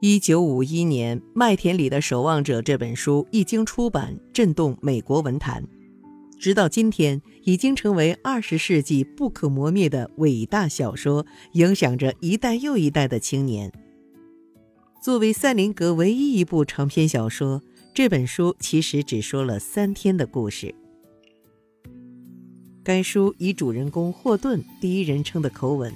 一九五一年，《麦田里的守望者》这本书一经出版，震动美国文坛，直到今天，已经成为二十世纪不可磨灭的伟大小说，影响着一代又一代的青年。作为塞林格唯一一部长篇小说，这本书其实只说了三天的故事。该书以主人公霍顿第一人称的口吻。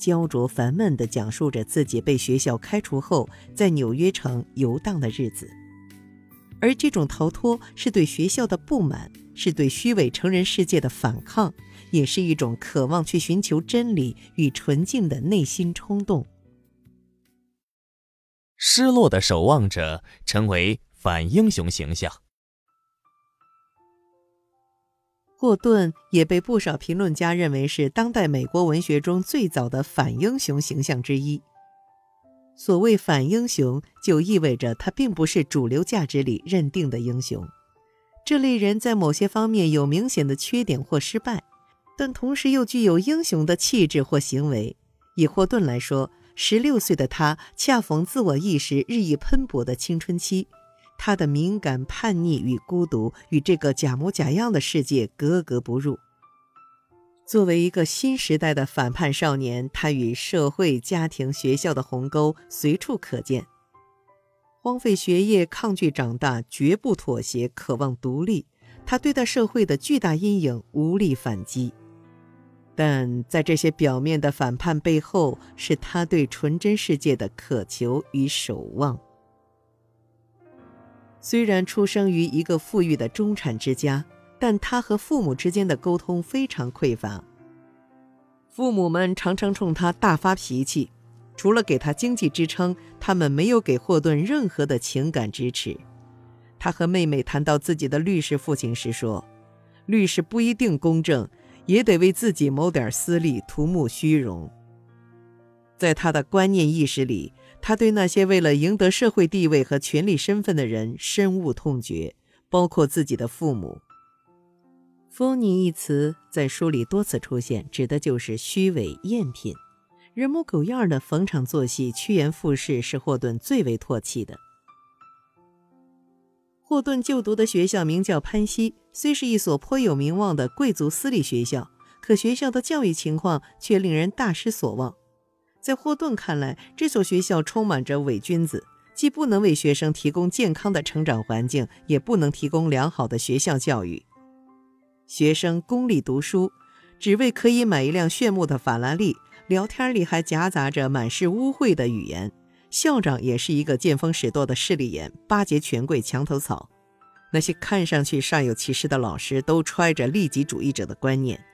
焦灼烦闷地讲述着自己被学校开除后在纽约城游荡的日子，而这种逃脱是对学校的不满，是对虚伪成人世界的反抗，也是一种渴望去寻求真理与纯净的内心冲动。失落的守望者成为反英雄形象。霍顿也被不少评论家认为是当代美国文学中最早的反英雄形象之一。所谓反英雄，就意味着他并不是主流价值里认定的英雄。这类人在某些方面有明显的缺点或失败，但同时又具有英雄的气质或行为。以霍顿来说，十六岁的他恰逢自我意识日益喷薄的青春期。他的敏感、叛逆与孤独与这个假模假样的世界格格不入。作为一个新时代的反叛少年，他与社会、家庭、学校的鸿沟随处可见。荒废学业、抗拒长大、绝不妥协、渴望独立，他对待社会的巨大阴影无力反击。但在这些表面的反叛背后，是他对纯真世界的渴求与守望。虽然出生于一个富裕的中产之家，但他和父母之间的沟通非常匮乏。父母们常常冲他大发脾气，除了给他经济支撑，他们没有给霍顿任何的情感支持。他和妹妹谈到自己的律师父亲时说：“律师不一定公正，也得为自己谋点私利，图慕虚荣。”在他的观念意识里。他对那些为了赢得社会地位和权力身份的人深恶痛绝，包括自己的父母。“phony” 一词在书里多次出现，指的就是虚伪、赝品、人模狗样的逢场作戏、趋炎附势，是霍顿最为唾弃的。霍顿就读的学校名叫潘西，虽是一所颇有名望的贵族私立学校，可学校的教育情况却令人大失所望。在霍顿看来，这所学校充满着伪君子，既不能为学生提供健康的成长环境，也不能提供良好的学校教育。学生功利读书，只为可以买一辆炫目的法拉利，聊天里还夹杂着满是污秽的语言。校长也是一个见风使舵的势利眼，巴结权贵、墙头草。那些看上去煞有其事的老师，都揣着利己主义者的观念，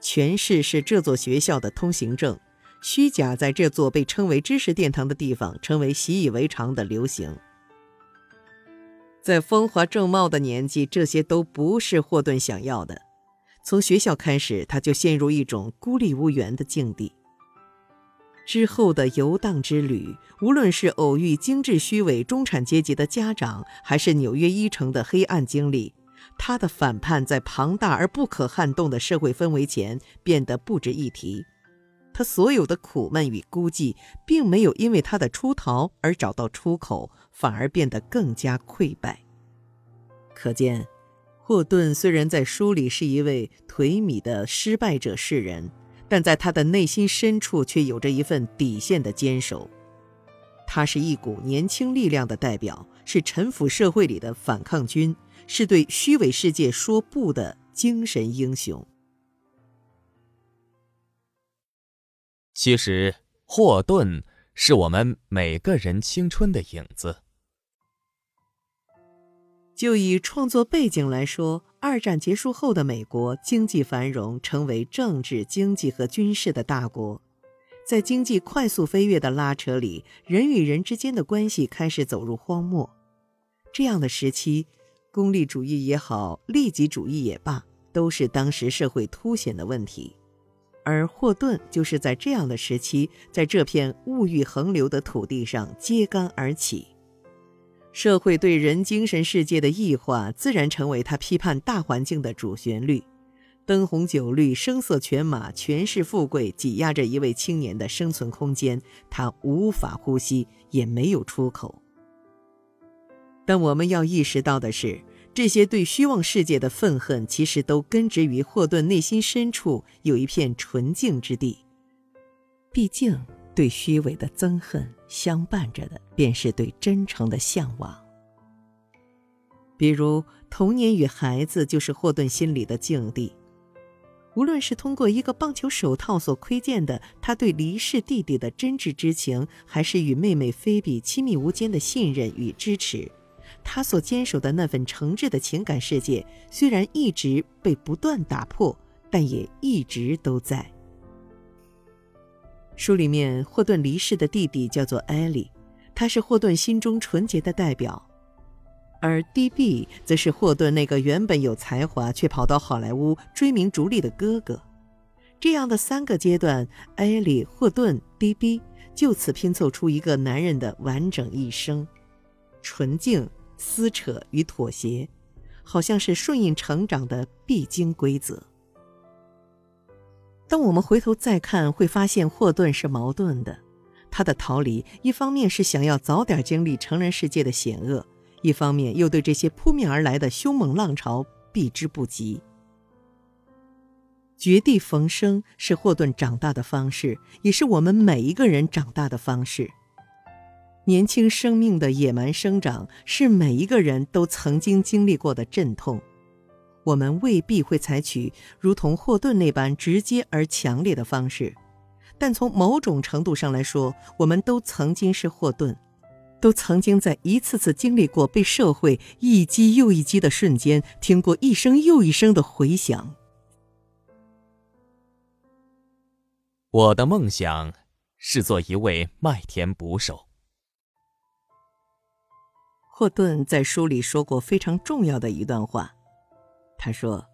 权势是这座学校的通行证。虚假在这座被称为知识殿堂的地方成为习以为常的流行。在风华正茂的年纪，这些都不是霍顿想要的。从学校开始，他就陷入一种孤立无援的境地。之后的游荡之旅，无论是偶遇精致虚伪中产阶级的家长，还是纽约一城的黑暗经历，他的反叛在庞大而不可撼动的社会氛围前变得不值一提。他所有的苦闷与孤寂，并没有因为他的出逃而找到出口，反而变得更加溃败。可见，霍顿虽然在书里是一位颓靡的失败者世人，但在他的内心深处却有着一份底线的坚守。他是一股年轻力量的代表，是陈腐社会里的反抗军，是对虚伪世界说不的精神英雄。其实，霍顿是我们每个人青春的影子。就以创作背景来说，二战结束后的美国经济繁荣，成为政治、经济和军事的大国。在经济快速飞跃的拉扯里，人与人之间的关系开始走入荒漠。这样的时期，功利主义也好，利己主义也罢，都是当时社会凸显的问题。而霍顿就是在这样的时期，在这片物欲横流的土地上揭竿而起。社会对人精神世界的异化，自然成为他批判大环境的主旋律。灯红酒绿、声色犬马、权势富贵挤压着一位青年的生存空间，他无法呼吸，也没有出口。但我们要意识到的是，这些对虚妄世界的愤恨，其实都根植于霍顿内心深处有一片纯净之地。毕竟，对虚伪的憎恨相伴着的，便是对真诚的向往。比如，童年与孩子就是霍顿心里的境地。无论是通过一个棒球手套所窥见的他对离世弟弟的真挚之情，还是与妹妹菲比亲密无间的信任与支持，他所坚守的那份诚挚的情感世界，虽然一直被不断打破，但也一直都在。书里面，霍顿离世的弟弟叫做艾利，他是霍顿心中纯洁的代表。而 D.B. 则是霍顿那个原本有才华却跑到好莱坞追名逐利的哥哥。这样的三个阶段，艾利、霍顿、D.B. 就此拼凑出一个男人的完整一生：纯净、撕扯与妥协，好像是顺应成长的必经规则。当我们回头再看，会发现霍顿是矛盾的。他的逃离，一方面是想要早点经历成人世界的险恶。一方面又对这些扑面而来的凶猛浪潮避之不及。绝地逢生是霍顿长大的方式，也是我们每一个人长大的方式。年轻生命的野蛮生长是每一个人都曾经经历过的阵痛。我们未必会采取如同霍顿那般直接而强烈的方式，但从某种程度上来说，我们都曾经是霍顿。都曾经在一次次经历过被社会一击又一击的瞬间，听过一声又一声的回响。我的梦想是做一位麦田捕手。霍顿在书里说过非常重要的一段话，他说：“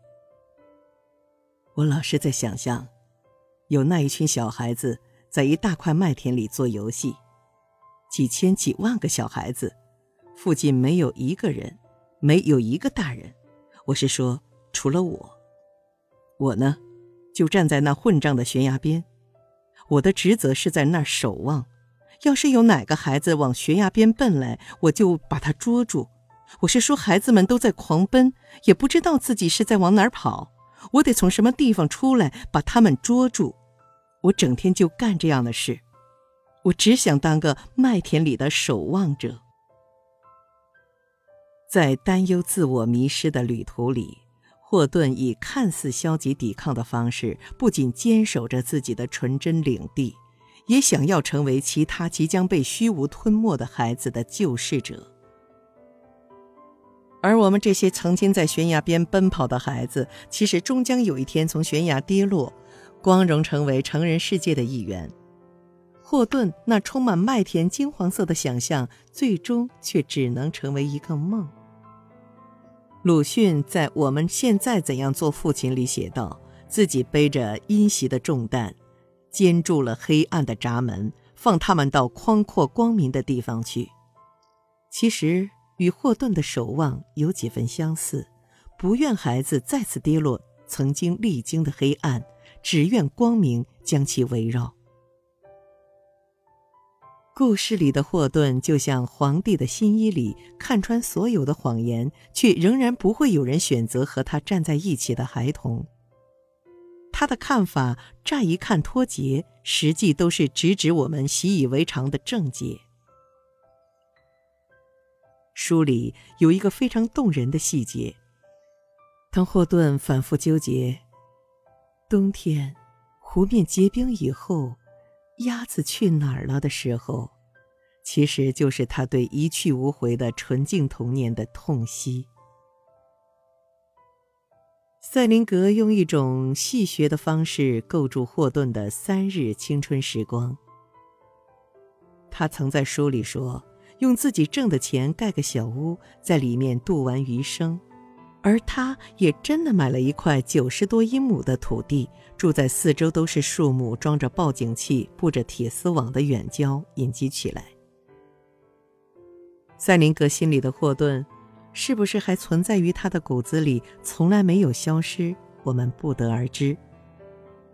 我老是在想象，有那一群小孩子在一大块麦田里做游戏。”几千几万个小孩子，附近没有一个人，没有一个大人。我是说，除了我。我呢，就站在那混账的悬崖边。我的职责是在那儿守望。要是有哪个孩子往悬崖边奔来，我就把他捉住。我是说，孩子们都在狂奔，也不知道自己是在往哪儿跑。我得从什么地方出来，把他们捉住。我整天就干这样的事。我只想当个麦田里的守望者，在担忧自我迷失的旅途里，霍顿以看似消极抵抗的方式，不仅坚守着自己的纯真领地，也想要成为其他即将被虚无吞没的孩子的救世者。而我们这些曾经在悬崖边奔跑的孩子，其实终将有一天从悬崖跌落，光荣成为成人世界的一员。霍顿那充满麦田金黄色的想象，最终却只能成为一个梦。鲁迅在《我们现在怎样做父亲》里写道：“自己背着阴袭的重担，坚住了黑暗的闸门，放他们到宽阔光明的地方去。”其实与霍顿的守望有几分相似，不愿孩子再次跌落曾经历经的黑暗，只愿光明将其围绕。故事里的霍顿就像皇帝的新衣里看穿所有的谎言，却仍然不会有人选择和他站在一起的孩童。他的看法乍一看脱节，实际都是直指我们习以为常的症结。书里有一个非常动人的细节：当霍顿反复纠结冬天湖面结冰以后。鸭子去哪儿了的时候，其实就是他对一去无回的纯净童年的痛惜。塞林格用一种戏谑的方式构筑霍顿的三日青春时光。他曾在书里说：“用自己挣的钱盖个小屋，在里面度完余生。”而他也真的买了一块九十多英亩的土地，住在四周都是树木、装着报警器、布着铁丝网的远郊，隐居起来。塞林格心里的霍顿，是不是还存在于他的骨子里，从来没有消失，我们不得而知。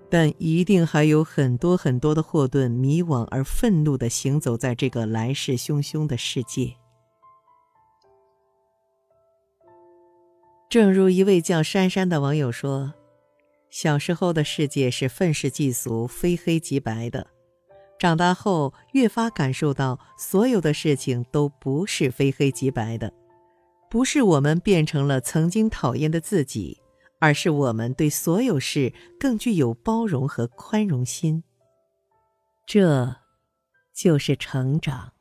但一定还有很多很多的霍顿迷惘而愤怒的行走在这个来势汹汹的世界。正如一位叫珊珊的网友说：“小时候的世界是愤世嫉俗、非黑即白的，长大后越发感受到所有的事情都不是非黑即白的，不是我们变成了曾经讨厌的自己。”而是我们对所有事更具有包容和宽容心，这就是成长。